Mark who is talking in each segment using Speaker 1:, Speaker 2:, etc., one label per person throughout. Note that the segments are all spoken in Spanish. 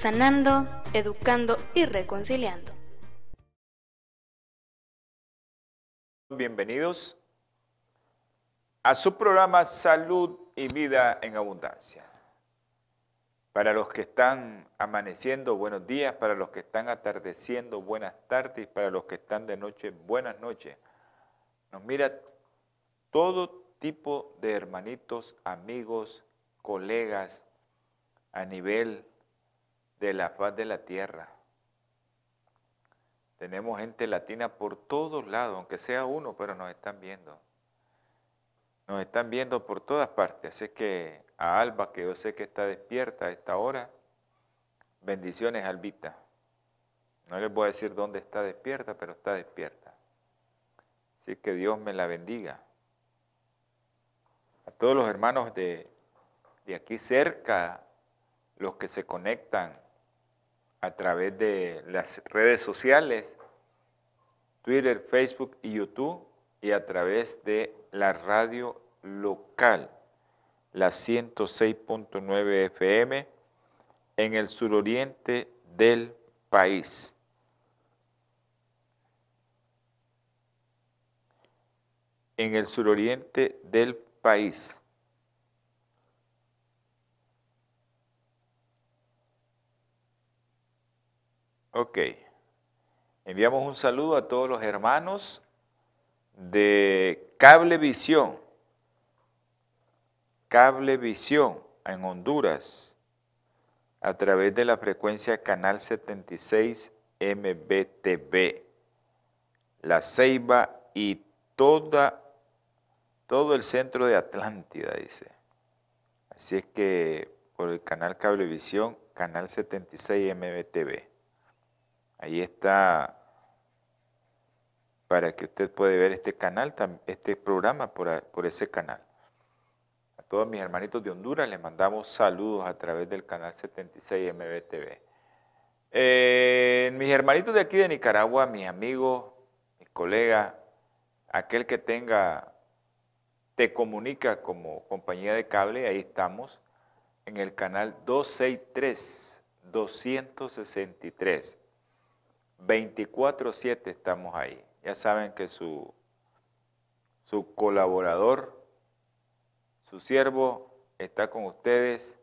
Speaker 1: sanando, educando y reconciliando.
Speaker 2: Bienvenidos a su programa Salud y Vida en Abundancia. Para los que están amaneciendo, buenos días. Para los que están atardeciendo, buenas tardes. Para los que están de noche, buenas noches. Nos mira todo tipo de hermanitos, amigos, colegas a nivel de la faz de la tierra. Tenemos gente latina por todos lados, aunque sea uno, pero nos están viendo. Nos están viendo por todas partes. Así que a Alba, que yo sé que está despierta a esta hora, bendiciones, Albita. No les voy a decir dónde está despierta, pero está despierta. Así que Dios me la bendiga. A todos los hermanos de, de aquí cerca, los que se conectan a través de las redes sociales, Twitter, Facebook y YouTube, y a través de la radio local, la 106.9 FM, en el suroriente del país. En el suroriente del país. Ok. Enviamos un saludo a todos los hermanos de Cablevisión. Cablevisión en Honduras a través de la frecuencia canal 76 MBTV. La Ceiba y toda, todo el centro de Atlántida, dice. Así es que por el canal Cablevisión, canal 76 MBTV. Ahí está para que usted pueda ver este canal, este programa por, ese canal. A todos mis hermanitos de Honduras les mandamos saludos a través del canal 76 MBTV. Mis hermanitos de aquí de Nicaragua, mis amigos, mis colegas, aquel que tenga, te comunica como compañía de cable, ahí estamos, en el canal 263, 263. 24-7 estamos ahí. Ya saben que su, su colaborador, su siervo, está con ustedes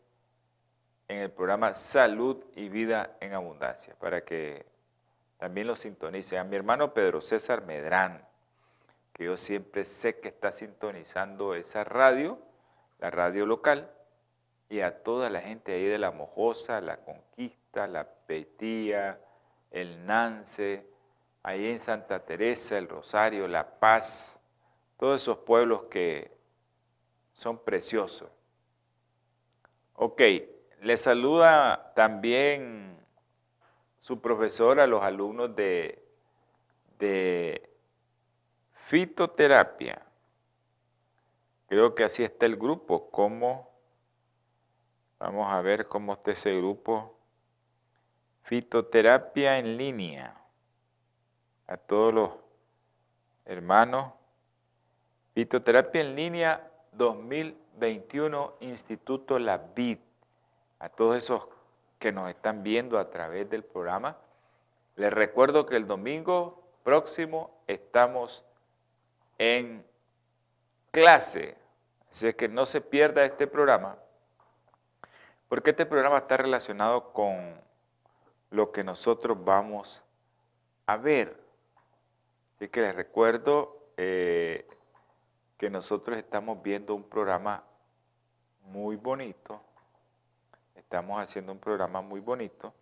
Speaker 2: en el programa Salud y Vida en Abundancia, para que también lo sintonicen. A mi hermano Pedro César Medrán, que yo siempre sé que está sintonizando esa radio, la radio local, y a toda la gente ahí de La Mojosa, La Conquista, La Petía, el Nance, ahí en Santa Teresa, el Rosario, La Paz, todos esos pueblos que son preciosos. Ok, le saluda también su profesor a los alumnos de, de fitoterapia. Creo que así está el grupo. ¿Cómo? Vamos a ver cómo está ese grupo. Fitoterapia en línea. A todos los hermanos. Fitoterapia en línea 2021 Instituto La Vid. A todos esos que nos están viendo a través del programa. Les recuerdo que el domingo próximo estamos en clase. Así que no se pierda este programa, porque este programa está relacionado con lo que nosotros vamos a ver. Así que les recuerdo eh, que nosotros estamos viendo un programa muy bonito. Estamos haciendo un programa muy bonito.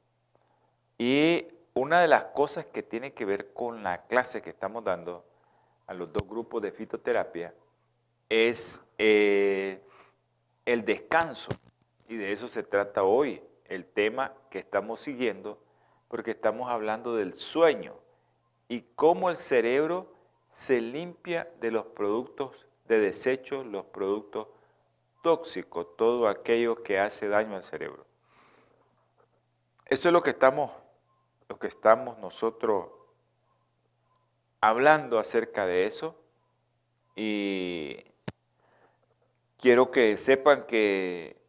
Speaker 2: Y una de las cosas que tiene que ver con la clase que estamos dando a los dos grupos de fitoterapia es eh, el descanso. Y de eso se trata hoy el tema que estamos siguiendo porque estamos hablando del sueño y cómo el cerebro se limpia de los productos de desecho, los productos tóxicos, todo aquello que hace daño al cerebro. Eso es lo que estamos, lo que estamos nosotros hablando acerca de eso y quiero que sepan que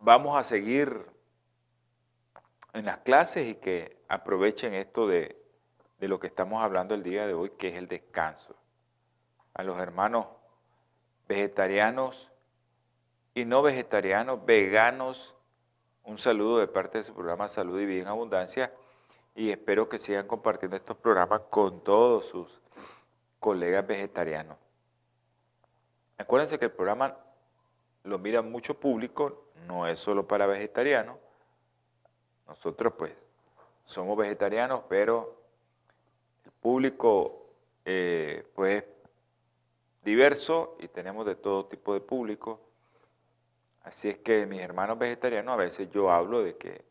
Speaker 2: vamos a seguir en las clases y que aprovechen esto de, lo que estamos hablando el día de hoy, que es el descanso. A los hermanos vegetarianos y no vegetarianos, veganos, un saludo de parte de su programa Salud y Vida en Abundancia y espero que sigan compartiendo estos programas con todos sus colegas vegetarianos. Acuérdense que el programa lo mira mucho público, no es solo para vegetarianos. Nosotros pues somos vegetarianos, pero el público eh, pues diverso y tenemos de todo tipo de público. Así es que mis hermanos vegetarianos, a veces yo hablo de que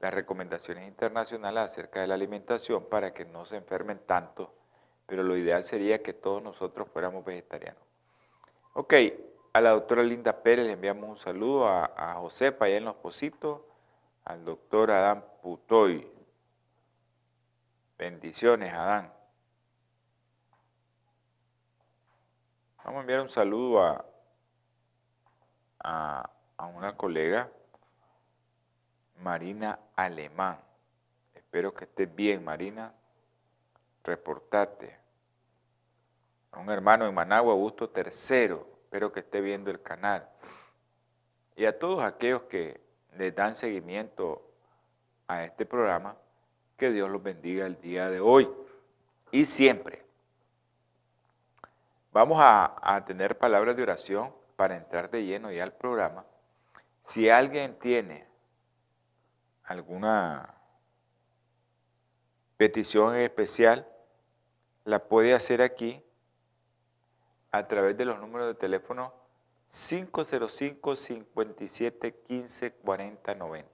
Speaker 2: las recomendaciones internacionales acerca de la alimentación para que no se enfermen tanto, pero lo ideal sería que todos nosotros fuéramos vegetarianos. Ok, a la doctora Linda Pérez le enviamos un saludo, a, a José allá en Los Positos, al doctor Adán Putoy. Bendiciones, Adán. Vamos a enviar un saludo a, a, una colega, Marina Alemán. Espero que estés bien, Marina. Reportate. A un hermano en Managua, Augusto III espero que esté viendo el canal. Y a todos aquellos que les dan seguimiento a este programa, que Dios los bendiga el día de hoy y siempre. Vamos a, tener palabras de oración para entrar de lleno ya al programa. Si alguien tiene alguna petición especial, la puede hacer aquí a través de los números de teléfono 505 57 15 40 90.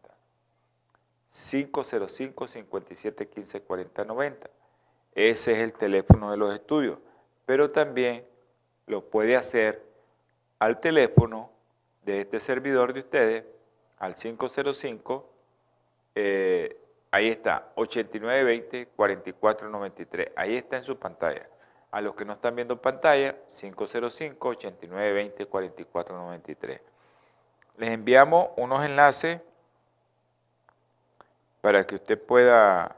Speaker 2: 505 57 15 40 90. Ese es el teléfono de los estudios, pero también lo puede hacer al teléfono de este servidor de ustedes, al 505, eh, ahí está, 8920 4493. Ahí está en su pantalla. A los que no están viendo pantalla, 505-8920-4493. Les enviamos unos enlaces para que usted pueda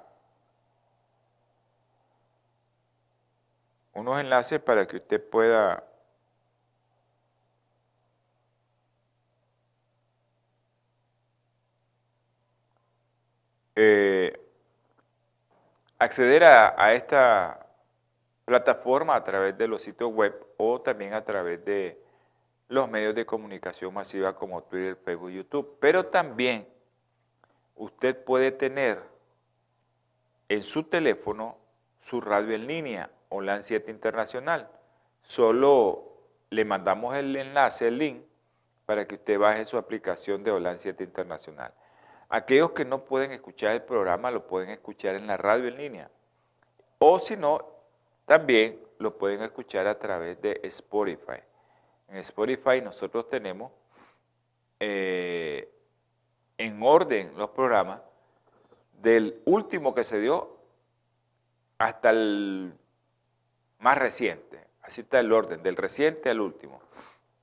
Speaker 2: unos enlaces para que usted pueda eh, acceder a esta plataforma a través de los sitios web o también a través de los medios de comunicación masiva como Twitter, Facebook, YouTube. Pero también usted puede tener en su teléfono su radio en línea, LAN 7 Internacional. Solo le mandamos el enlace, el link, para que usted baje su aplicación de OLAN 7 Internacional. Aquellos que no pueden escuchar el programa lo pueden escuchar en la radio en línea. O si no, también lo pueden escuchar a través de Spotify. En Spotify nosotros tenemos eh, en orden los programas del último que se dio hasta el más reciente. Así está el orden, del reciente al último.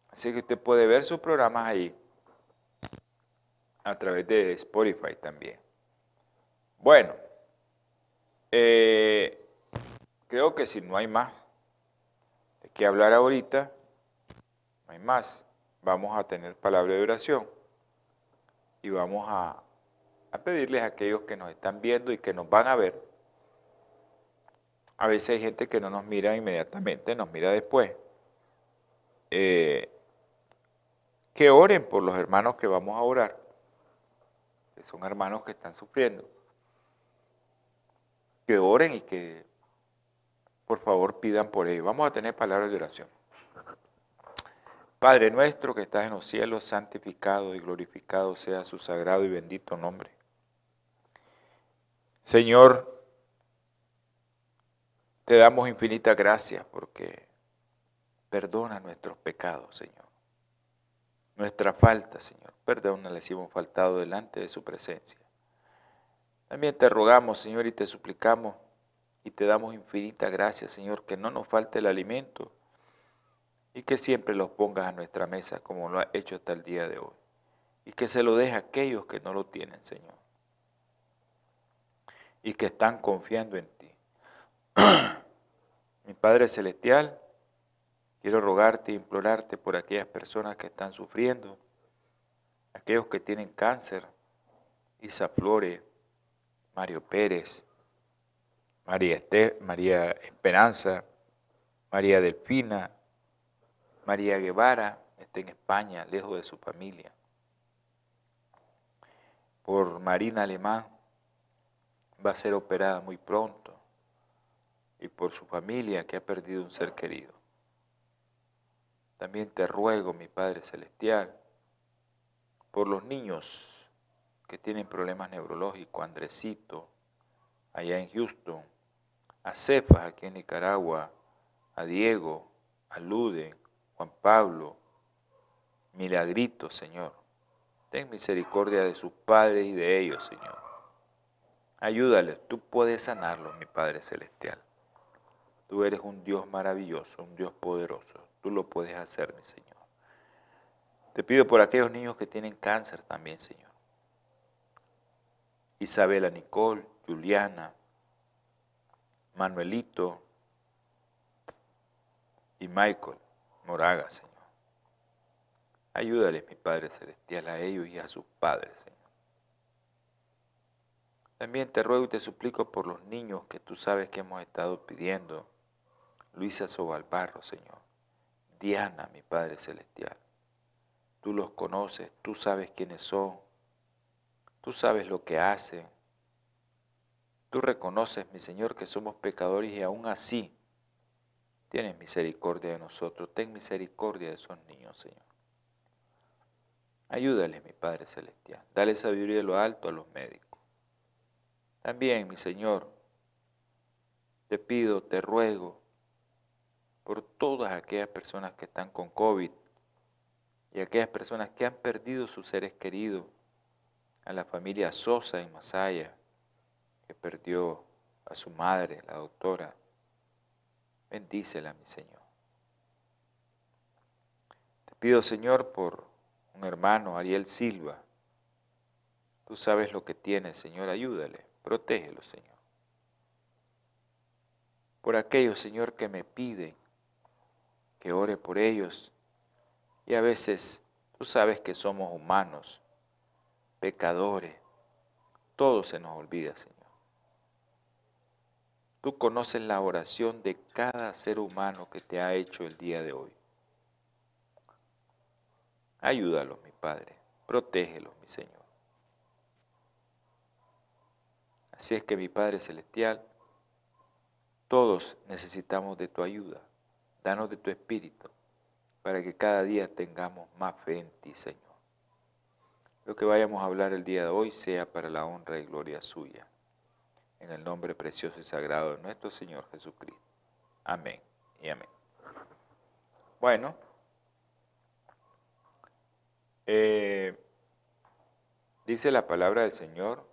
Speaker 2: Así que usted puede ver sus programas ahí a través de Spotify también. Bueno, eh, creo que si no hay más de qué hablar ahorita, no hay más, vamos a tener palabra de oración y vamos a, pedirles a aquellos que nos están viendo y que nos van a ver. A veces hay gente que no nos mira inmediatamente, nos mira después. Eh, que oren por los hermanos que vamos a orar, que son hermanos que están sufriendo. Que oren y que por favor pidan por ello. Vamos a tener palabras de oración. Padre nuestro que estás en los cielos, santificado y glorificado sea su sagrado y bendito nombre. Señor, te damos infinitas gracias porque perdona nuestros pecados, Señor. Nuestra falta, Señor. Perdona les hemos faltado delante de su presencia. También te rogamos, Señor, y te suplicamos y te damos infinitas gracias, Señor, que no nos falte el alimento y que siempre los pongas a nuestra mesa como lo ha hecho hasta el día de hoy. Y que se lo deje a aquellos que no lo tienen, Señor. Y que están confiando en ti. Mi Padre Celestial, quiero rogarte e implorarte por aquellas personas que están sufriendo, aquellos que tienen cáncer, Isa Flores, Mario Pérez, María, María Esperanza, María Delfina, María Guevara está en España, lejos de su familia. Por Marina Alemán va a ser operada muy pronto. Y por su familia que ha perdido un ser querido. También te ruego, mi Padre Celestial, por los niños que tienen problemas neurológicos, Andresito, allá en Houston, a Cefas, aquí en Nicaragua, a Diego, a Luden, Juan Pablo, Milagrito, Señor. Ten misericordia de sus padres y de ellos, Señor. Ayúdales, tú puedes sanarlos, mi Padre Celestial. Tú eres un Dios maravilloso, un Dios poderoso. Tú lo puedes hacer, mi Señor. Te pido por aquellos niños que tienen cáncer también, Señor. Isabela Nicole, Juliana, Manuelito y Michael. Moraga, Señor. Ayúdales, mi Padre Celestial, a ellos y a sus padres, Señor. También te ruego y te suplico por los niños que tú sabes que hemos estado pidiendo. Luisa Sobalbarro, Señor. Diana, mi Padre Celestial. Tú los conoces, tú sabes quiénes son. Tú sabes lo que hacen. Tú reconoces, mi Señor, que somos pecadores y aún así Tienes misericordia de nosotros. Ten misericordia de esos niños, Señor. Ayúdales, mi Padre Celestial. Dale sabiduría de lo alto a los médicos. También, mi Señor, te pido, te ruego por todas aquellas personas que están con COVID y aquellas personas que han perdido sus seres queridos, a la familia Sosa en Masaya, perdió a su madre, la doctora, Bendícela, mi Señor. Te pido, Señor, por un hermano, Ariel Silva. Tú sabes lo que tiene, Señor, ayúdale, protégelo, Señor. Por aquellos, Señor, que me piden que ore por ellos. Y a veces tú sabes que somos humanos, pecadores. Todo se nos olvida, Señor. Tú conoces la oración de cada ser humano que te ha hecho el día de hoy. Ayúdalos, mi Padre. Protégelos, mi Señor. Así es que, mi Padre Celestial, todos necesitamos de tu ayuda. Danos de tu Espíritu para que cada día tengamos más fe en ti, Señor. Lo que vayamos a hablar el día de hoy sea para la honra y gloria suya en el nombre precioso y sagrado de nuestro Señor Jesucristo. Amén y amén. Bueno, eh, dice la palabra del Señor,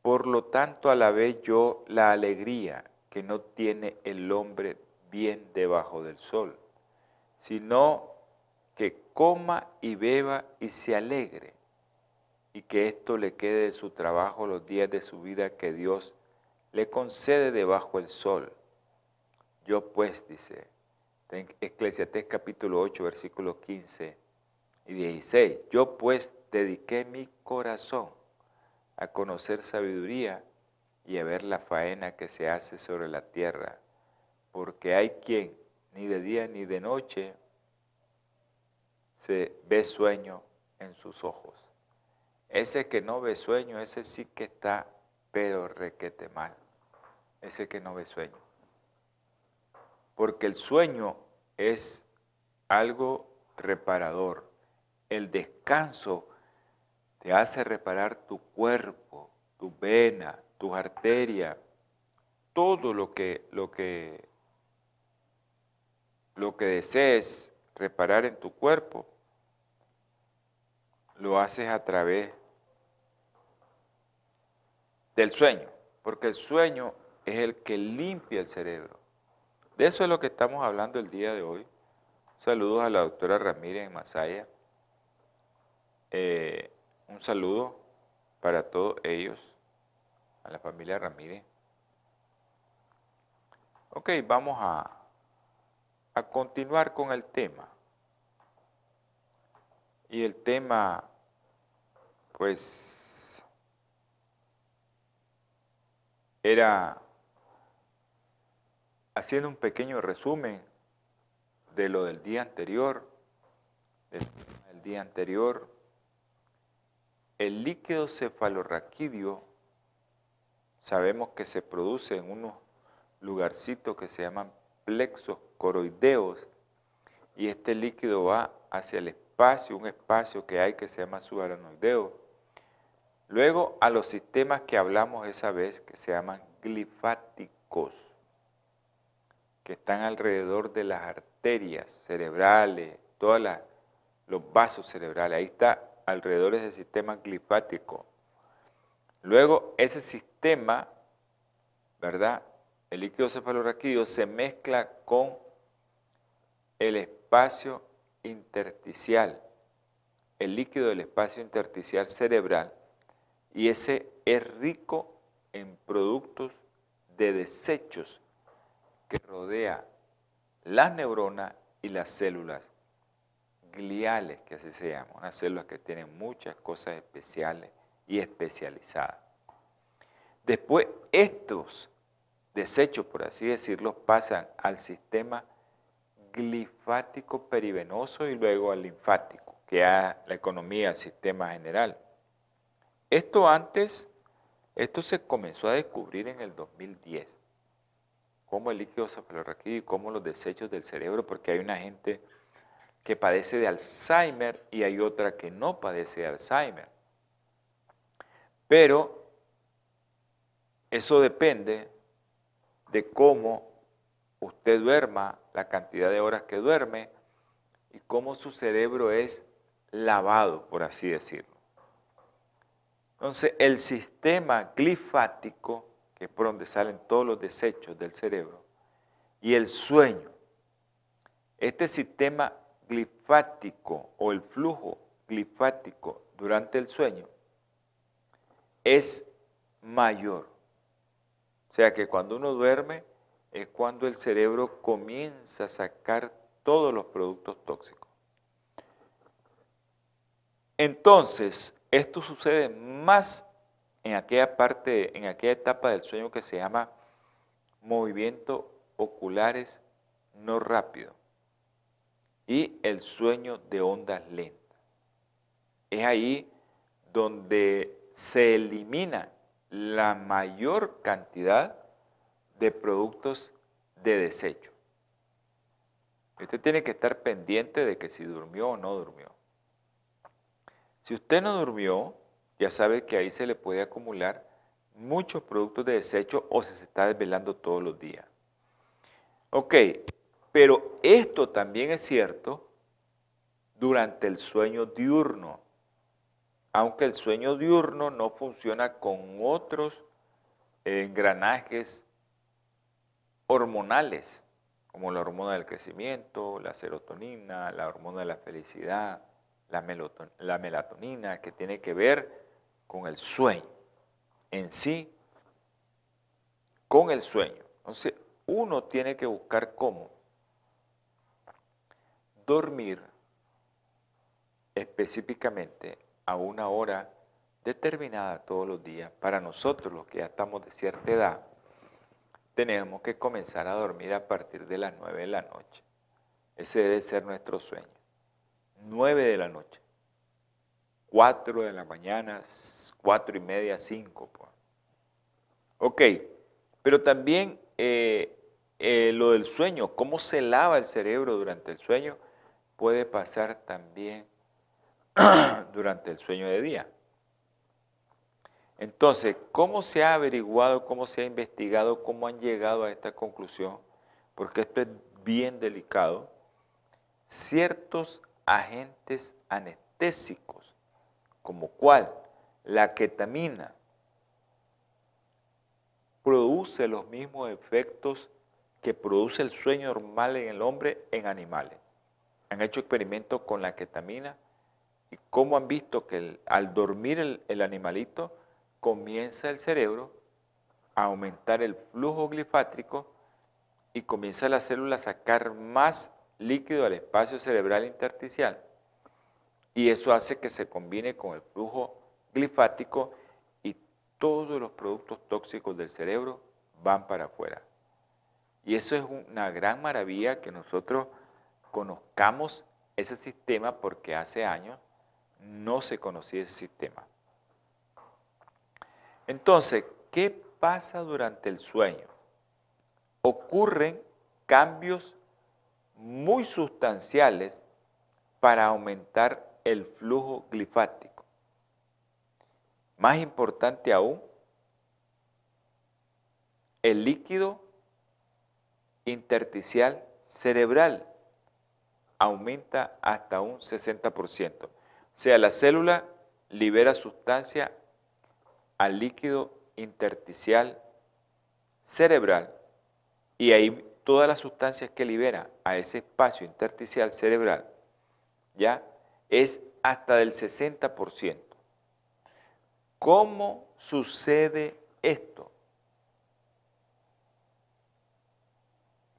Speaker 2: por lo tanto alabé yo la alegría que no tiene el hombre bien debajo del sol, sino que coma y beba y se alegre y que esto le quede de su trabajo los días de su vida que Dios le concede debajo del sol. Yo pues, dice, en Eclesiastés capítulo 8, versículos 15 y 16, yo pues dediqué mi corazón a conocer sabiduría y a ver la faena que se hace sobre la tierra, porque hay quien ni de día ni de noche se ve sueño en sus ojos. Ese que no ve sueño, ese sí que está, pero requete mal. Ese que no ve sueño. Porque el sueño es algo reparador. El descanso te hace reparar tu cuerpo, tu vena, tus arterias, todo lo que, lo que, lo que desees reparar en tu cuerpo, lo haces a través del sueño, porque el sueño es el que limpia el cerebro. De eso es lo que estamos hablando el día de hoy. Saludos a la doctora Ramírez en Masaya. Eh, un saludo para todos ellos, a la familia Ramírez. Ok, vamos a, a continuar con el tema. Y el tema, pues, era haciendo un pequeño resumen de lo del día anterior, del día anterior, el líquido cefalorraquídeo sabemos que se produce en unos lugarcitos que se llaman plexos coroideos y este líquido va hacia el espacio, un espacio que hay que se llama subaranoideo. Luego a los sistemas que hablamos esa vez que se llaman glifáticos, que están alrededor de las arterias cerebrales, todos los vasos cerebrales. Ahí está alrededor ese sistema glifático. Luego ese sistema, ¿verdad? El líquido cefalorraquídeo se mezcla con el espacio intersticial, el líquido del espacio intersticial cerebral, y ese es rico en productos de desechos que rodea las neuronas y las células gliales, que así se llaman, unas células que tienen muchas cosas especiales y especializadas. Después, estos desechos, por así decirlo, pasan al sistema glifático perivenoso y luego al linfático, que es la economía, el sistema general. Esto antes, esto se comenzó a descubrir en el 2010, como el líquido cefalorraquídeo y cómo los desechos del cerebro, porque hay una gente que padece de Alzheimer y hay otra que no padece de Alzheimer. Pero eso depende de cómo usted duerma, la cantidad de horas que duerme y cómo su cerebro es lavado, por así decirlo. Entonces, el sistema glifático, que es por donde salen todos los desechos del cerebro, y el sueño, este sistema glifático o el flujo glifático durante el sueño es mayor. O sea que cuando uno duerme es cuando el cerebro comienza a sacar todos los productos tóxicos. Entonces, esto sucede más en aquella parte, en aquella etapa del sueño que se llama movimientos oculares no rápidos y el sueño de ondas lentas. Es ahí donde se elimina la mayor cantidad de productos de desecho. Usted tiene que estar pendiente de que si durmió o no durmió. Si usted no durmió, ya sabe que ahí se le puede acumular muchos productos de desecho o se está desvelando todos los días. Ok, pero esto también es cierto durante el sueño diurno, aunque el sueño diurno no funciona con otros engranajes hormonales, como la hormona del crecimiento, la serotonina, la hormona de la felicidad, la, melatonina, que tiene que ver con el sueño en sí, con el sueño. Entonces, uno tiene que buscar cómo dormir específicamente a una hora determinada todos los días. Para nosotros, los que ya estamos de cierta edad, tenemos que comenzar a dormir a partir de las 9 de la noche. Ese debe ser nuestro sueño. 9 de la noche. 4 de la mañana, 4 y media, 5. Pues. Ok, pero también eh, eh, lo del sueño, cómo se lava el cerebro durante el sueño, puede pasar también durante el sueño de día. Entonces, ¿cómo se ha averiguado, cómo se ha investigado, cómo han llegado a esta conclusión? Porque esto es bien delicado. Ciertos agentes anestésicos, como cuál, la ketamina, produce los mismos efectos que produce el sueño normal en el hombre en animales. Han hecho experimentos con la ketamina y cómo han visto que al dormir el, el animalito comienza el cerebro a aumentar el flujo glifátrico y comienza la célula a sacar más líquido al espacio cerebral intersticial. Y eso hace que se combine con el flujo glifático todos los productos tóxicos del cerebro van para afuera. Y eso es una gran maravilla que nosotros conozcamos ese sistema porque hace años no se conocía ese sistema. Entonces, ¿qué pasa durante el sueño? Ocurren cambios muy sustanciales para aumentar el flujo glifático. Más importante aún, el líquido intersticial cerebral aumenta hasta un 60%. O sea, la célula libera sustancia al líquido intersticial cerebral y ahí todas las sustancias que libera a ese espacio intersticial cerebral ya es hasta del 60%. ¿Cómo sucede esto?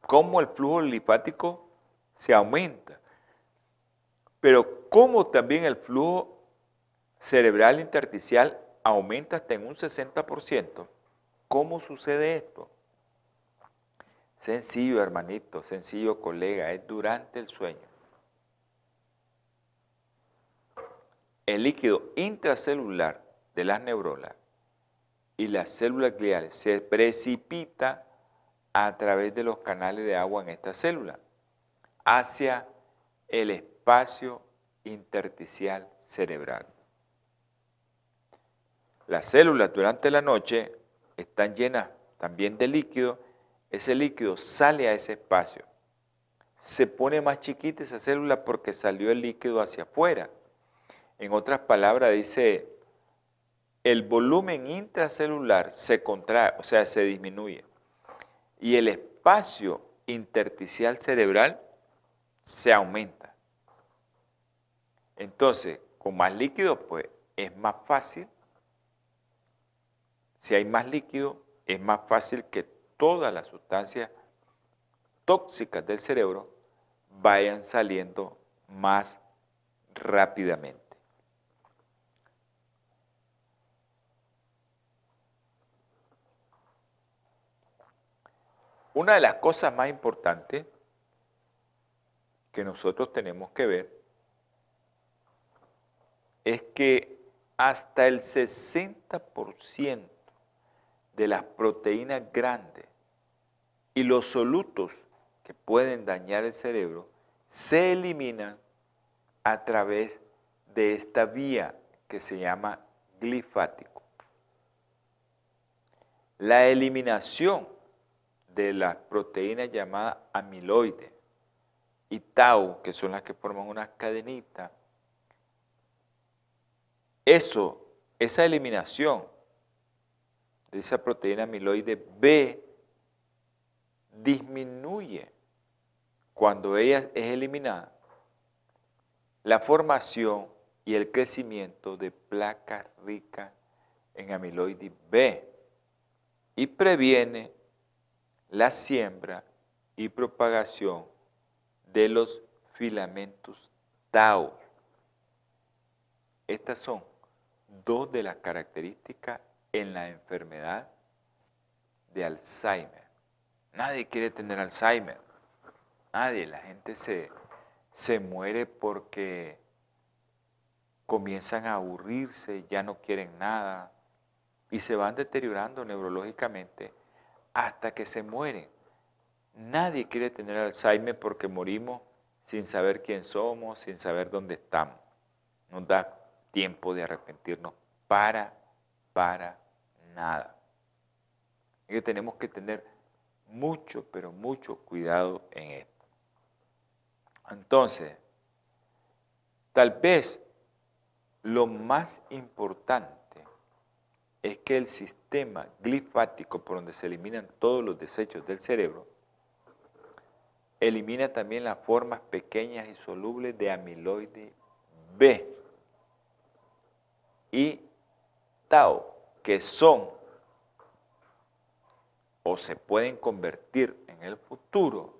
Speaker 2: ¿Cómo el flujo linfático se aumenta? Pero cómo también el flujo cerebral intersticial aumenta hasta en un 60%. ¿Cómo sucede esto? Sencillo, hermanito, sencillo, colega, es durante el sueño. El líquido intracelular de las neuronas y las células gliales se precipita a través de los canales de agua en esta célula hacia el espacio intersticial cerebral. Las células durante la noche están llenas también de líquido, ese líquido sale a ese espacio. Se pone más chiquita esa célula porque salió el líquido hacia afuera. En otras palabras, dice el volumen intracelular se contrae, o sea, se disminuye. Y el espacio intersticial cerebral se aumenta. Entonces, con más líquido, pues es más fácil. Si hay más líquido, es más fácil que todas las sustancias tóxicas del cerebro vayan saliendo más rápidamente. Una de las cosas más importantes que nosotros tenemos que ver es que hasta el 60% de las proteínas grandes y los solutos que pueden dañar el cerebro se eliminan a través de esta vía que se llama glifático. La eliminación de las proteínas llamadas amiloide y tau, que son las que forman una cadenita. Eso, esa eliminación esa proteína amiloide B disminuye cuando ella es eliminada la formación y el crecimiento de placas ricas en amiloide B y previene la siembra y propagación de los filamentos Tau. Estas son dos de las características en la enfermedad de Alzheimer. Nadie quiere tener Alzheimer. Nadie. La gente se, se muere porque comienzan a aburrirse, ya no quieren nada y se van deteriorando neurológicamente hasta que se mueren. Nadie quiere tener Alzheimer porque morimos sin saber quién somos, sin saber dónde estamos. Nos da tiempo de arrepentirnos para, para nada. Y tenemos que tener mucho, pero mucho cuidado en esto. Entonces, tal vez lo más importante es que el sistema glifático por donde se eliminan todos los desechos del cerebro, elimina también las formas pequeñas y solubles de amiloide B y tau, que son o se pueden convertir en el futuro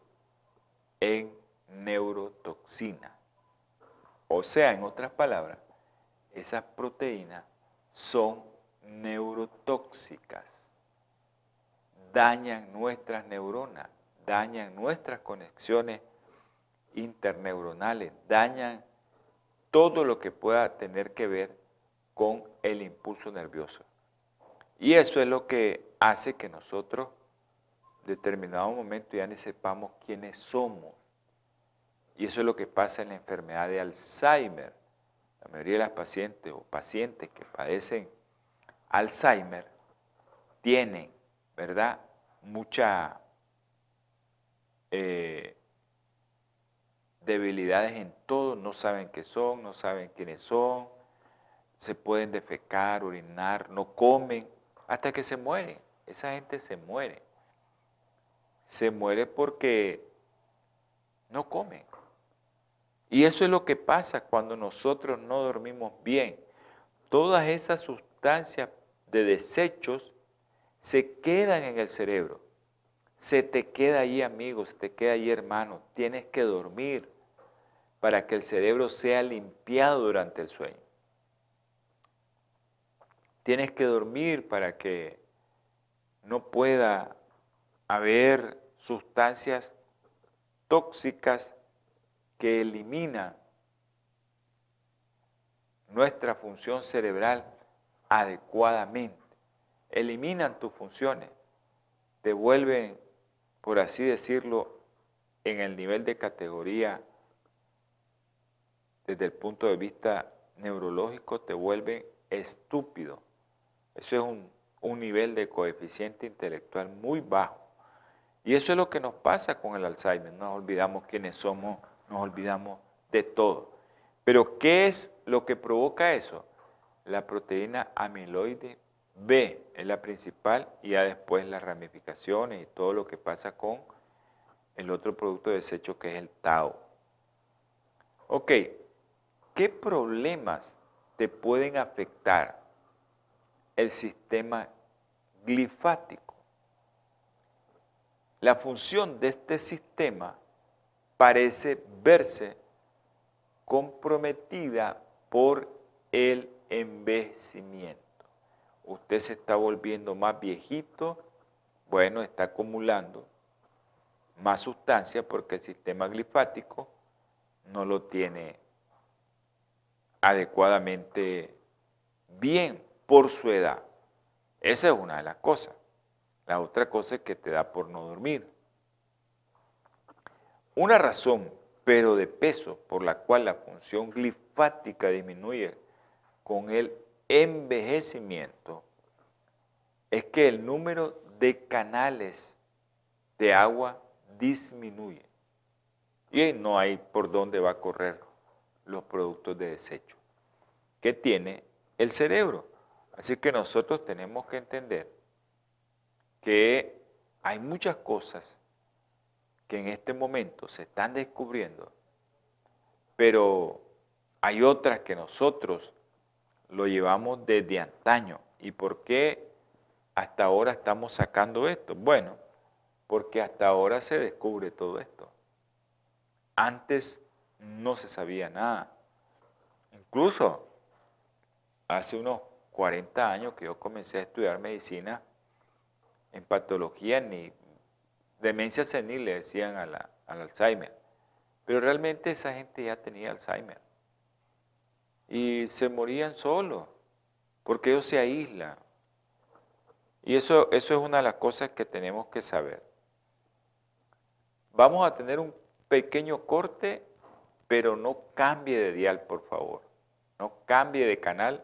Speaker 2: en neurotoxina. O sea, en otras palabras, esas proteínas son neurotóxicas, dañan nuestras neuronas, dañan nuestras conexiones interneuronales, dañan todo lo que pueda tener que ver con el impulso nervioso. Y eso es lo que hace que nosotros, determinado momento, ya ni sepamos quiénes somos. Y eso es lo que pasa en la enfermedad de Alzheimer. La mayoría de las pacientes o pacientes que padecen Alzheimer tienen, ¿verdad? Mucha eh, debilidades en todo, no saben qué son, no saben quiénes son, se pueden defecar, orinar, no comen, hasta que se mueren. Esa gente se muere. Se muere porque no comen. Y eso es lo que pasa cuando nosotros no dormimos bien. Todas esas sustancias de desechos se quedan en el cerebro. Se te queda ahí, amigos, se te queda ahí, hermano. Tienes que dormir para que el cerebro sea limpiado durante el sueño. Tienes que dormir para que no pueda haber sustancias tóxicas que eliminan nuestra función cerebral adecuadamente. Eliminan tus funciones, te vuelven, por así decirlo, en el nivel de categoría desde el punto de vista neurológico, te vuelven estúpido. Eso es un, un nivel de coeficiente intelectual muy bajo. Y eso es lo que nos pasa con el Alzheimer. Nos olvidamos quiénes somos, nos olvidamos de todo. Pero ¿qué es lo que provoca eso? La proteína amiloide B es la principal y ya después las ramificaciones y todo lo que pasa con el otro producto de desecho que es el tau. Ok, ¿qué problemas te pueden afectar el sistema glifático. La función de este sistema parece verse comprometida por el envejecimiento. Usted se está volviendo más viejito, bueno, está acumulando más sustancia porque el sistema glifático no lo tiene adecuadamente bien por su edad. Esa es una de las cosas. La otra cosa es que te da por no dormir. Una razón, pero de peso, por la cual la función glifática disminuye con el envejecimiento, es que el número de canales de agua disminuye. Y no hay por dónde va a correr los productos de desecho que tiene el cerebro. Así que nosotros tenemos que entender que hay muchas cosas que en este momento se están descubriendo, pero hay otras que nosotros lo llevamos desde antaño. ¿Y por qué hasta ahora estamos sacando esto? Bueno, porque hasta ahora se descubre todo esto. Antes no se sabía nada. Incluso hace unos 40 años que yo comencé a estudiar medicina en patología, ni demencia senil le decían al Alzheimer. Pero realmente esa gente ya tenía Alzheimer. Y se morían solos, porque ellos se aíslan. Y eso, eso es una de las cosas que tenemos que saber. Vamos a tener un pequeño corte pero no cambie de dial, por favor. No cambie de canal,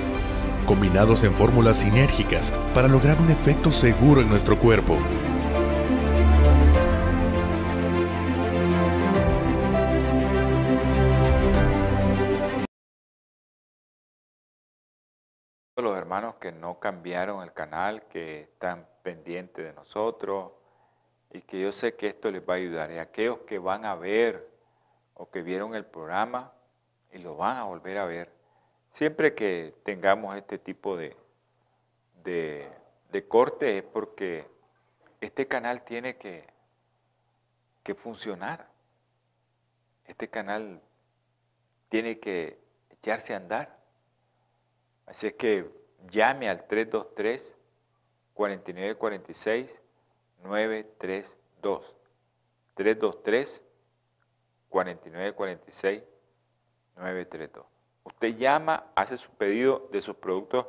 Speaker 3: combinados en fórmulas sinérgicas para lograr un efecto seguro en nuestro cuerpo.
Speaker 2: Los hermanos que no cambiaron el canal, que están pendientes de nosotros y que yo sé que esto les va a ayudar. Y aquellos que van a ver o que vieron el programa y lo van a volver a ver. Siempre que tengamos este tipo de, de, corte es porque este canal tiene que, que funcionar. Este canal tiene que echarse a andar. Así es que llame al 323 4946 932 323 4946 932. Usted llama, hace su pedido de sus productos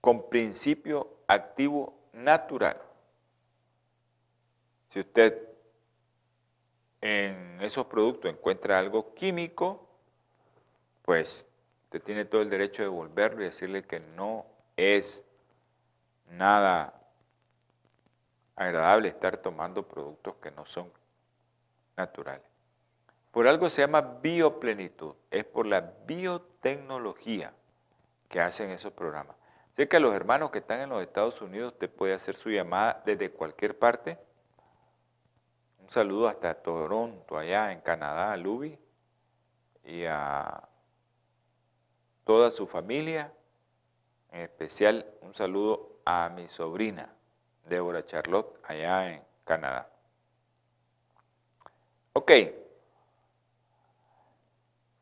Speaker 2: con principio activo natural. Si usted en esos productos encuentra algo químico, pues usted tiene todo el derecho de devolverlo y decirle que no es nada agradable estar tomando productos que no son naturales. Por algo se llama bioplenitud, es por la biotecnología que hacen esos programas. Sé que a los hermanos que están en los Estados Unidos usted puede hacer su llamada desde cualquier parte. Un saludo hasta Toronto, allá en Canadá, a Luby, y a toda su familia. En especial un saludo a mi sobrina, Débora Charlotte, allá en Canadá. Ok.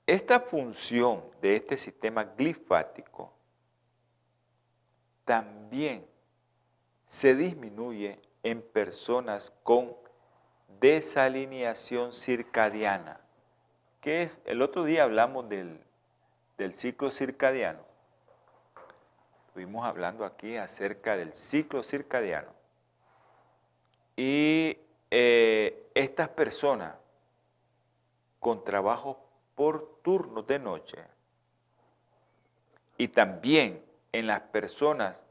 Speaker 2: Esta función de este sistema glifático también se disminuye en personas con desalineación circadiana. que es? El otro día hablamos del, del ciclo circadiano. Estuvimos hablando aquí acerca del ciclo circadiano. Y eh, estas personas con trabajo por turnos de noche. Y también en las personas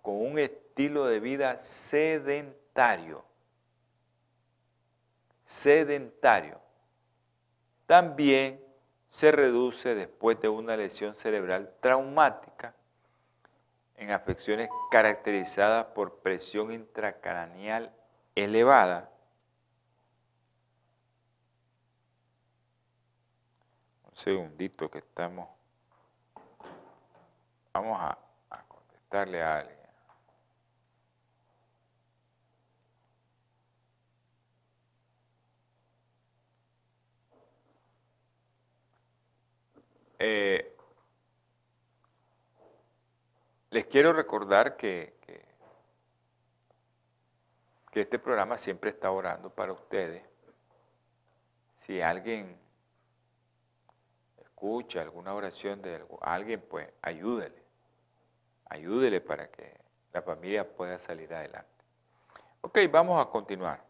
Speaker 2: con un estilo de vida sedentario, sedentario, también se reduce después de una lesión cerebral traumática en afecciones caracterizadas por presión intracraneal elevada, segundito que estamos, vamos a, contestarle a alguien. Eh, les quiero recordar que que este programa siempre está orando para ustedes. Si alguien escucha alguna oración de alguien, pues ayúdele. Ayúdele para que la familia pueda salir adelante. Ok, vamos a continuar.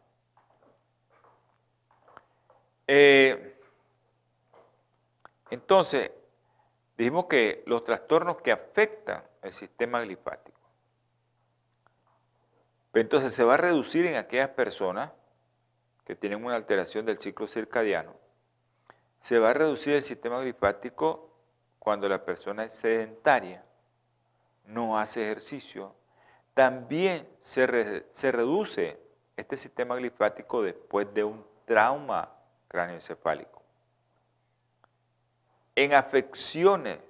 Speaker 2: Eh, entonces, dijimos que los trastornos que afectan el sistema glifático entonces se va a reducir en aquellas personas que tienen una alteración del ciclo circadiano. Se va a reducir el sistema glifático cuando la persona es sedentaria, no hace ejercicio. También se, se reduce este sistema glifático después de un trauma cráneoencefálico. En afecciones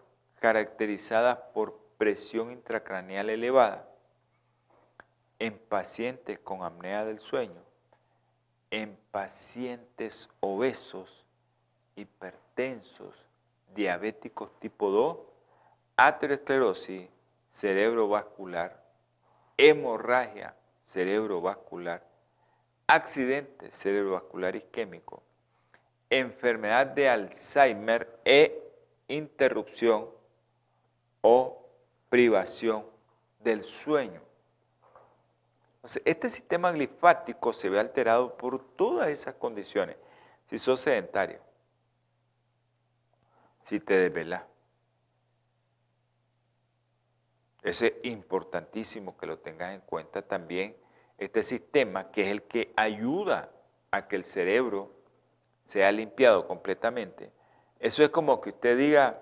Speaker 2: caracterizadas por presión intracraneal elevada, en pacientes con apnea del sueño en pacientes obesos, hipertensos, diabéticos tipo 2, aterosclerosis cerebrovascular, hemorragia cerebrovascular, accidente cerebrovascular isquémico, enfermedad de Alzheimer e interrupción o privación del sueño. Entonces, este sistema glifático se ve alterado por todas esas condiciones. Si sos sedentario, si te desvelas. Eso es importantísimo que lo tengas en cuenta también. Este sistema que es el que ayuda a que el cerebro sea limpiado completamente. Eso es como que usted diga,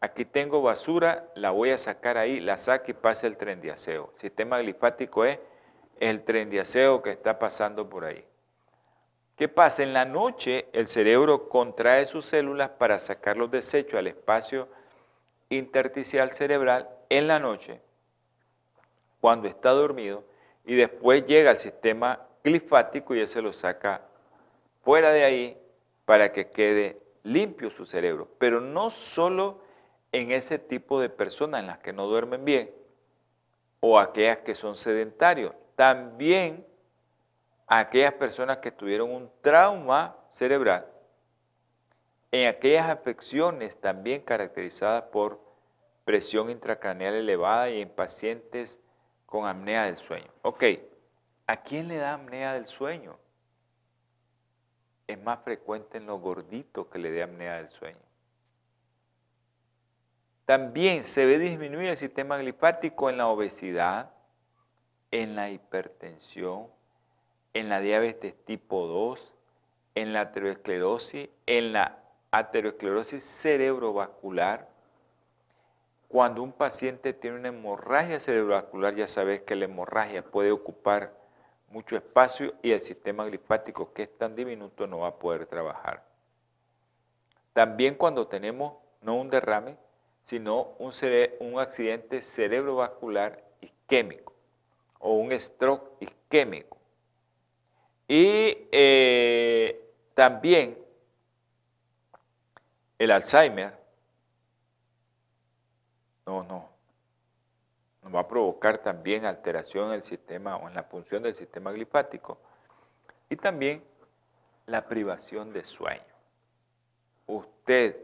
Speaker 2: aquí tengo basura, la voy a sacar ahí, la saque y pase el tren de aseo. Sistema glifático es el tren de aseo que está pasando por ahí. ¿Qué pasa? En la noche el cerebro contrae sus células para sacar los desechos al espacio intersticial cerebral en la noche, cuando está dormido, y después llega al sistema glifático y ese lo saca fuera de ahí para que quede limpio su cerebro. Pero no solo en ese tipo de personas en las que no duermen bien o aquellas que son sedentarios, también aquellas personas que tuvieron un trauma cerebral, en aquellas afecciones también caracterizadas por presión intracraneal elevada y en pacientes con apnea del sueño. Ok, ¿a quién le da apnea del sueño? Es más frecuente en los gorditos que le dé apnea del sueño. También se ve disminuir el sistema glifático en la obesidad, en la hipertensión, en la diabetes tipo 2, en la aterosclerosis, en la aterosclerosis cerebrovascular. Cuando un paciente tiene una hemorragia cerebrovascular, ya sabes que la hemorragia puede ocupar mucho espacio y el sistema glifático, que es tan diminuto, no va a poder trabajar. También cuando tenemos no un derrame, sino un, un accidente cerebrovascular isquémico o un stroke isquémico. Y eh, también el Alzheimer, no, no, nos va a provocar también alteración en el sistema o en la función del sistema glifático. Y también la privación de sueño. Usted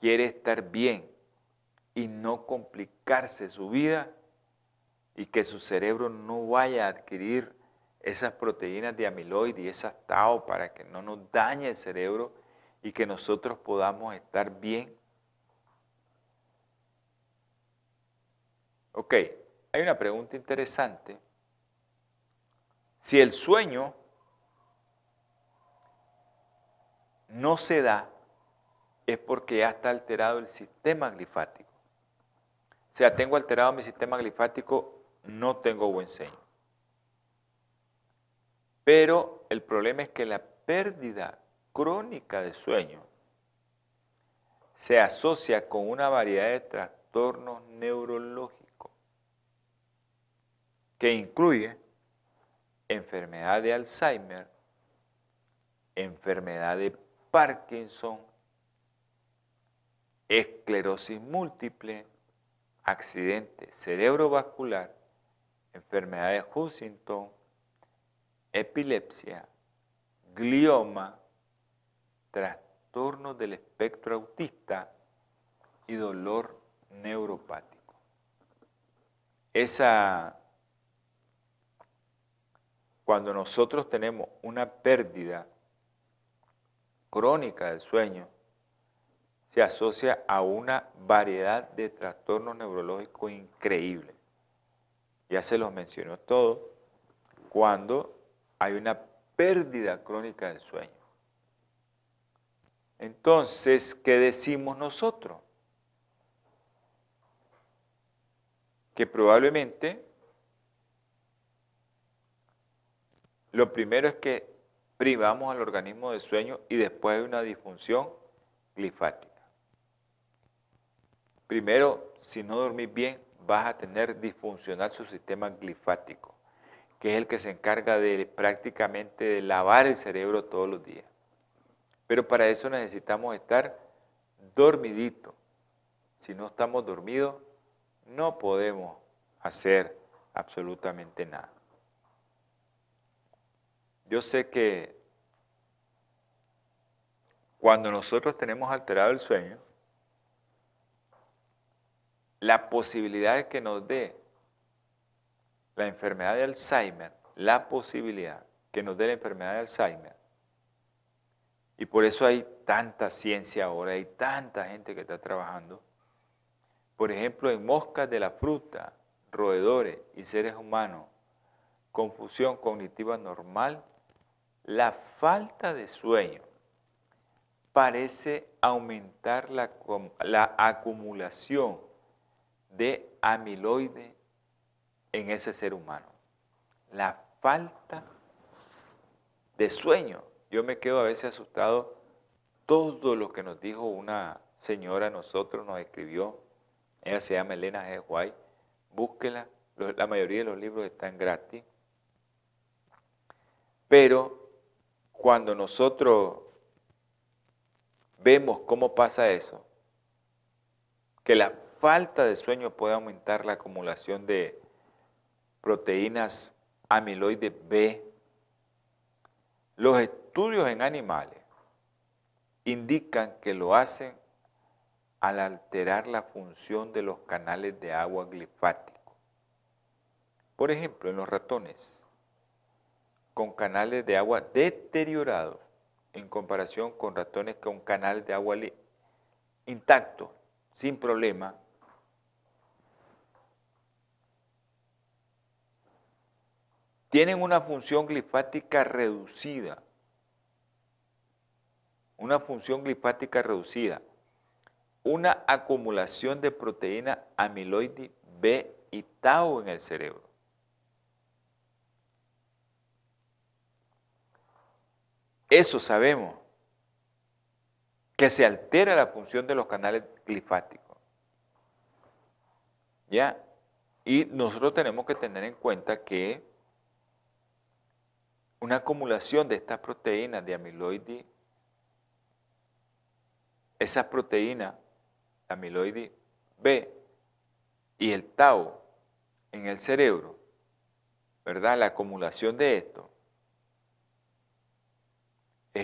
Speaker 2: quiere estar bien y no complicarse su vida, y que su cerebro no vaya a adquirir esas proteínas de amiloide y esas tau para que no nos dañe el cerebro y que nosotros podamos estar bien. Ok, hay una pregunta interesante. Si el sueño no se da, es porque ya está alterado el sistema glifático. O sea, tengo alterado mi sistema glifático no tengo buen sueño. Pero el problema es que la pérdida crónica de sueño se asocia con una variedad de trastornos neurológicos que incluye enfermedad de Alzheimer, enfermedad de Parkinson, esclerosis múltiple, accidente cerebrovascular enfermedad de Huntington, epilepsia, glioma, trastornos del espectro autista y dolor neuropático. Esa, cuando nosotros tenemos una pérdida crónica del sueño, se asocia a una variedad de trastornos neurológicos increíbles ya se los mencionó todo, cuando hay una pérdida crónica del sueño. Entonces, ¿qué decimos nosotros? Que probablemente lo primero es que privamos al organismo de sueño y después hay una disfunción glifática. Primero, si no dormís bien, vas a tener disfuncional su sistema glifático. Que es el que se encarga de prácticamente de lavar el cerebro todos los días. Pero para eso necesitamos estar dormiditos. Si no estamos dormidos, no podemos hacer absolutamente nada. Yo sé que cuando nosotros tenemos alterado el sueño, la posibilidad que nos dé la enfermedad de Alzheimer, la posibilidad que nos dé la enfermedad de Alzheimer, y por eso hay tanta ciencia ahora, hay tanta gente que está trabajando, por ejemplo, en moscas de la fruta, roedores y seres humanos, confusión cognitiva normal, la falta de sueño parece aumentar la, la acumulación de amiloide en ese ser humano. La falta de sueño. Yo me quedo a veces asustado. Todo lo que nos dijo una señora, nosotros nos escribió, ella se llama Elena G. White, búsquela, la mayoría de los libros están gratis. Pero cuando nosotros vemos cómo pasa eso, que la falta de sueño puede aumentar la acumulación de proteínas amiloide B. Los estudios en animales indican que lo hacen al alterar la función de los canales de agua glifático. Por ejemplo, en los ratones, con canales de agua deteriorados en comparación con ratones con canales de agua intactos, sin problema, tienen una función glifática reducida. Una función glifática reducida. Una acumulación de proteína amiloide B y tau en el cerebro. Eso sabemos, que se altera la función de los canales glifáticos. ¿Ya? Y nosotros tenemos que tener en cuenta que una acumulación de estas proteínas de amiloide, esas proteínas, amiloide B y el tau en el cerebro, ¿verdad? La acumulación de esto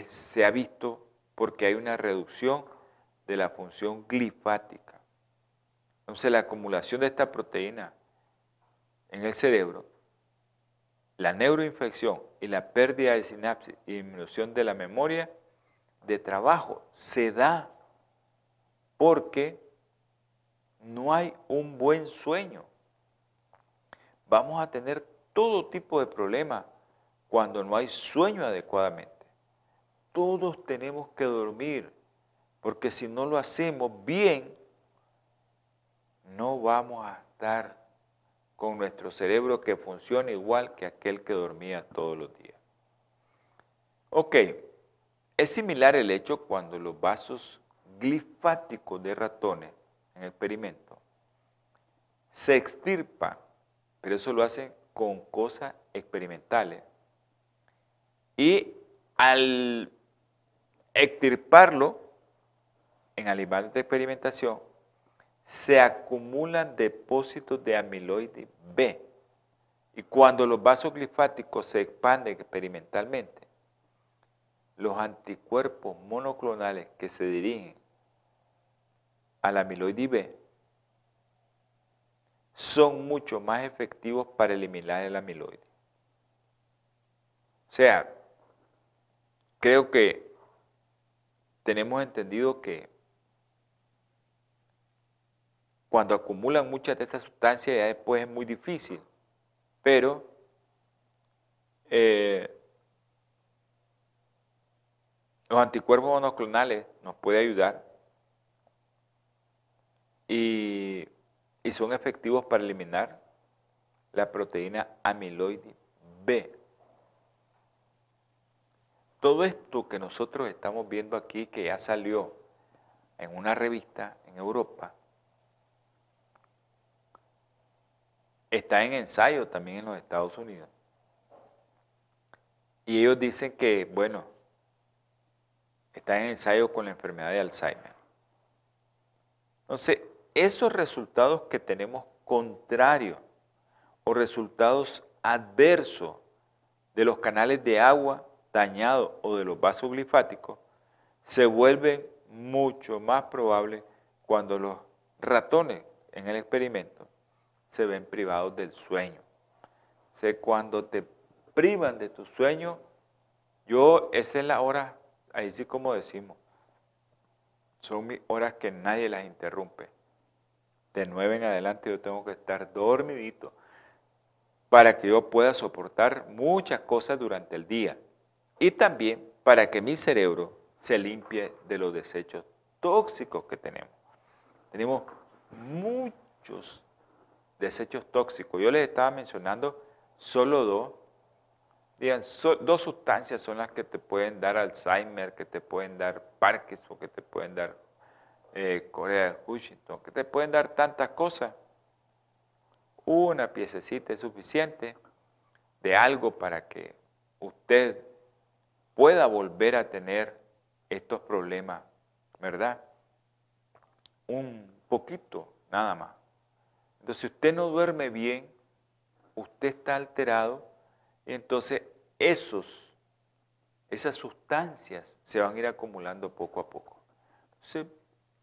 Speaker 2: se ha visto porque hay una reducción de la función glifática. Entonces la acumulación de esta proteína en el cerebro la neuroinfección y la pérdida de sinapsis y disminución de la memoria de trabajo se da porque no hay un buen sueño. Vamos a tener todo tipo de problemas cuando no hay sueño adecuadamente. Todos tenemos que dormir, porque si no lo hacemos bien, no vamos a estar con nuestro cerebro que funciona igual que aquel que dormía todos los días. Ok, es similar el hecho cuando los vasos glifáticos de ratones en experimento se extirpan, pero eso lo hacen con cosas experimentales. Y al extirparlo en animales de experimentación, se acumulan depósitos de amiloide B. Y cuando los vasos glifáticos se expanden experimentalmente, los anticuerpos monoclonales que se dirigen al amiloide B son mucho más efectivos para eliminar el amiloide. O sea, creo que tenemos entendido que cuando acumulan muchas de estas sustancias ya después es muy difícil, pero eh, los anticuerpos monoclonales nos pueden ayudar y, y son efectivos para eliminar la proteína amiloide B. Todo esto que nosotros estamos viendo aquí, que ya salió en una revista en Europa, está en ensayo también en los Estados Unidos. Y ellos dicen que, bueno, están en ensayo con la enfermedad de Alzheimer. Entonces, esos resultados que tenemos contrarios o resultados adversos de los canales de agua dañados o de los vasos glifáticos se vuelven mucho más probables cuando los ratones en el experimento se ven privados del sueño. O cuando te privan de tu sueño, yo, esa es la hora, ahí sí como decimos, son mis horas que nadie las interrumpe. De nueve en adelante yo tengo que estar dormidito para que yo pueda soportar muchas cosas durante el día y también para que mi cerebro se limpie de los desechos tóxicos que tenemos. Tenemos muchos desechos tóxicos. Yo les estaba mencionando solo dos. Digan, dos sustancias son las que te pueden dar Alzheimer, que te pueden dar Parkinson, que te pueden dar eh, Corea de Washington, que te pueden dar tantas cosas. Una piececita es suficiente de algo para que usted pueda volver a tener estos problemas, ¿verdad? Un poquito, nada más. Entonces, si usted no duerme bien, usted está alterado, y entonces esos, esas sustancias se van a ir acumulando poco a poco. Entonces,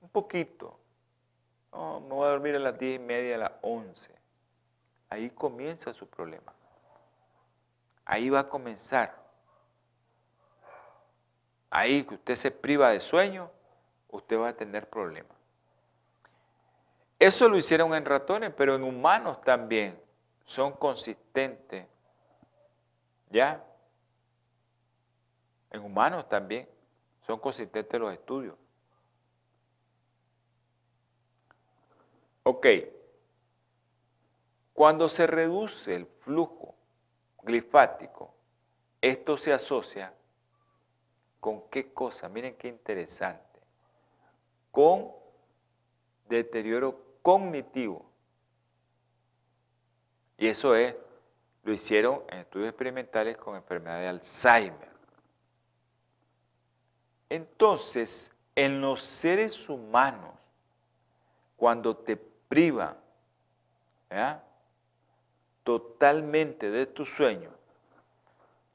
Speaker 2: un poquito. No, me voy a dormir a las diez y media, a las once. Ahí comienza su problema. Ahí va a comenzar. Ahí que usted se priva de sueño, usted va a tener problemas. Eso lo hicieron en ratones, pero en humanos también son consistentes. ¿Ya? En humanos también son consistentes los estudios. Ok. Cuando se reduce el flujo glifático, esto se asocia con qué cosa, miren qué interesante, con deterioro cognitivo. Y eso es, lo hicieron en estudios experimentales con enfermedad de Alzheimer. Entonces, en los seres humanos, cuando te privan totalmente de tu sueño,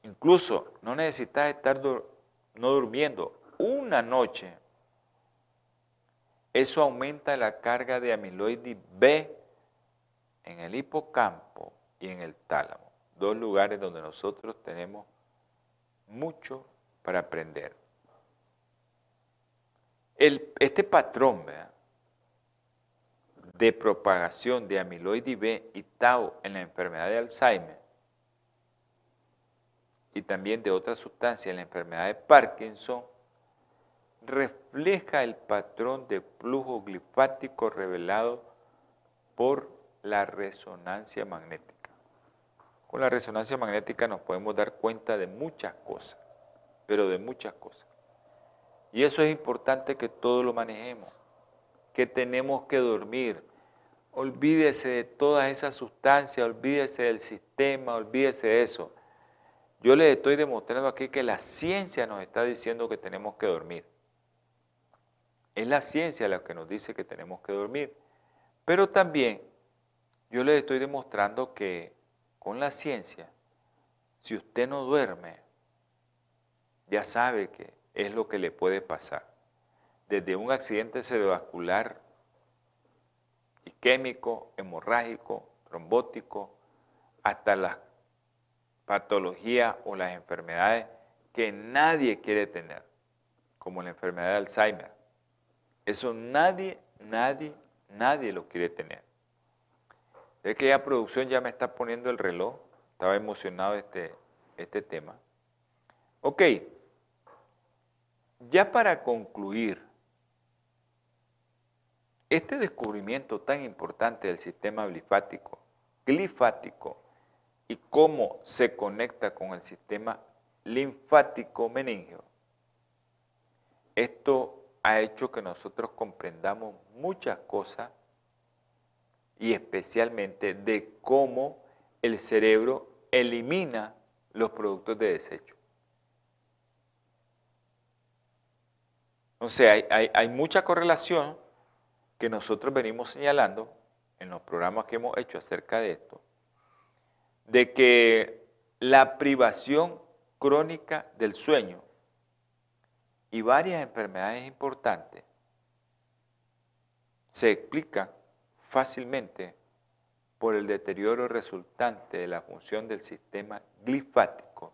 Speaker 2: incluso no necesitas estar no durmiendo una noche, eso aumenta la carga de amiloide B en el hipocampo y en el tálamo, dos lugares donde nosotros tenemos mucho para aprender. este patrón de propagación de amiloide B y tau en la enfermedad de Alzheimer y también de otras sustancias en la enfermedad de Parkinson refleja el patrón de flujo glifático revelado por la resonancia magnética. Con la resonancia magnética nos podemos dar cuenta de muchas cosas, pero de muchas cosas. Y eso es importante que todos lo manejemos, que tenemos que dormir. Olvídese de todas esas sustancias, olvídese del sistema, olvídese de eso. Yo les estoy demostrando aquí que la ciencia nos está diciendo que tenemos que dormir. Es la ciencia la que nos dice que tenemos que dormir. Pero también yo les estoy demostrando que con la ciencia, si usted no duerme, ya sabe que es lo que le puede pasar. Desde un accidente cerebrovascular, isquémico, hemorrágico, trombótico, hasta las patologías o las enfermedades que nadie quiere tener, como la enfermedad de Alzheimer. Eso nadie, nadie, nadie lo quiere tener. Es que ya producción ya me está poniendo el reloj. Estaba emocionado este, este tema. Ok. Ya para concluir, este descubrimiento tan importante del sistema glifático, glifático y cómo se conecta con el sistema linfático meningio, esto ha hecho que nosotros comprendamos muchas cosas y especialmente de cómo el cerebro elimina los productos de desecho. O sea, hay, hay, mucha correlación que nosotros venimos señalando en los programas que hemos hecho acerca de esto, de que la privación crónica del sueño y varias enfermedades importantes se explican fácilmente por el deterioro resultante de la función del sistema glifático,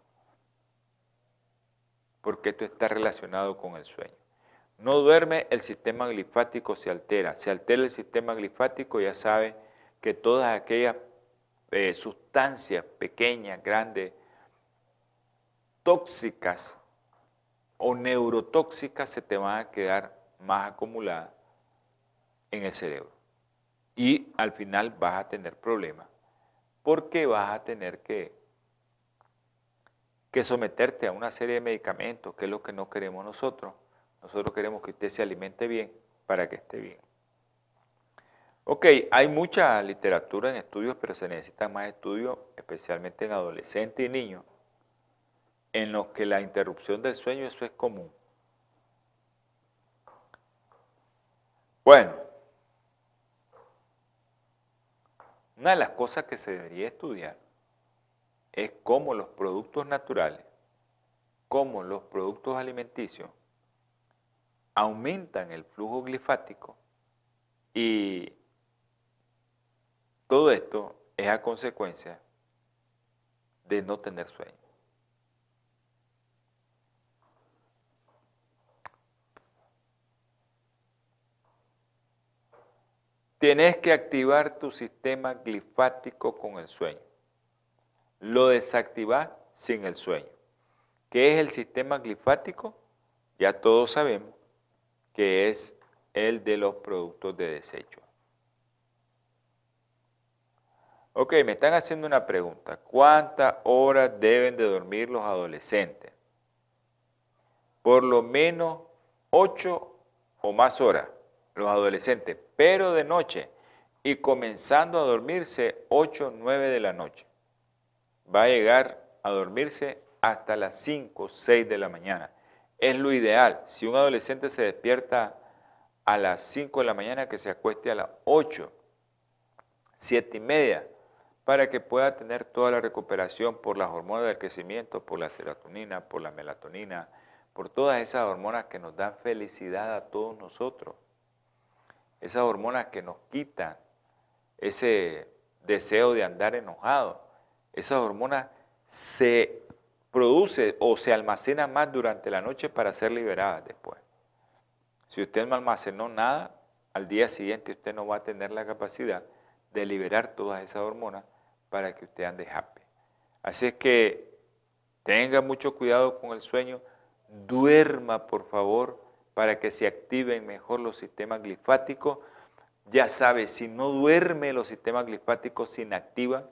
Speaker 2: porque esto está relacionado con el sueño. No duerme, el sistema glifático se altera. Se altera el sistema glifático, ya sabe que todas aquellas eh, sustancias pequeñas, grandes, tóxicas o neurotóxicas se te van a quedar más acumuladas en el cerebro. Y al final vas a tener problemas porque vas a tener que, que someterte a una serie de medicamentos, que es lo que no queremos nosotros nosotros queremos que usted se alimente bien para que esté bien. Ok, hay mucha literatura en estudios, pero se necesitan más estudios, especialmente en adolescentes y niños, en los que la interrupción del sueño, eso es común. Bueno, una de las cosas que se debería estudiar es cómo los productos naturales, cómo los productos alimenticios, aumentan el flujo glifático y todo esto es a consecuencia de no tener sueño. Tienes que activar tu sistema glifático con el sueño. Lo desactivas sin el sueño. ¿Qué es el sistema glifático? Ya todos sabemos que es el de los productos de desecho. Ok, me están haciendo una pregunta. ¿Cuántas horas deben de dormir los adolescentes? Por lo menos 8 o más horas los adolescentes, pero de noche y comenzando a dormirse 8 o 9 de la noche. Va a llegar a dormirse hasta las 5 o 6 de la mañana es lo ideal. Si un adolescente se despierta a las 5 de la mañana, que se acueste a las 8, 7 y media, para que pueda tener toda la recuperación por las hormonas del crecimiento, por la serotonina, por la melatonina, por todas esas hormonas que nos dan felicidad a todos nosotros. Esas hormonas que nos quitan ese deseo de andar enojado. Esas hormonas se produce o se almacena más durante la noche para ser liberada después. Si usted no almacenó nada, al día siguiente usted no va a tener la capacidad de liberar todas esas hormonas para que usted ande happy. Así es que tenga mucho cuidado con el sueño, duerma por favor para que se activen mejor los sistemas glifáticos. Ya sabe, si no duerme los sistemas glifáticos se inactivan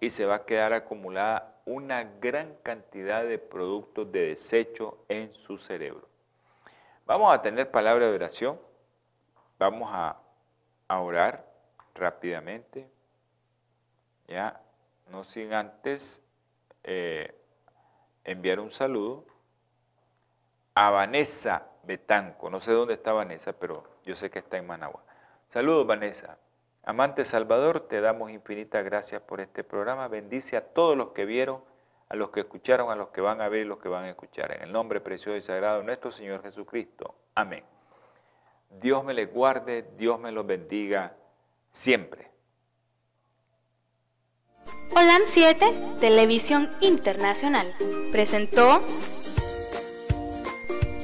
Speaker 2: y se va a quedar acumulada una gran cantidad de productos de desecho en su cerebro. Vamos a tener palabra de oración. Vamos a, orar rápidamente. Ya, no sin antes eh, enviar un saludo a Vanessa Betanco. No sé dónde está Vanessa, pero yo sé que está en Managua. Saludos, Vanessa. Amante Salvador, te damos infinitas gracias por este programa. Bendice a todos los que vieron, a los que escucharon, a los que van a ver y los que van a escuchar. En el nombre precioso y sagrado de nuestro Señor Jesucristo. Amén. Dios me les guarde, Dios me los bendiga siempre.
Speaker 1: Holan 7, Televisión Internacional, presentó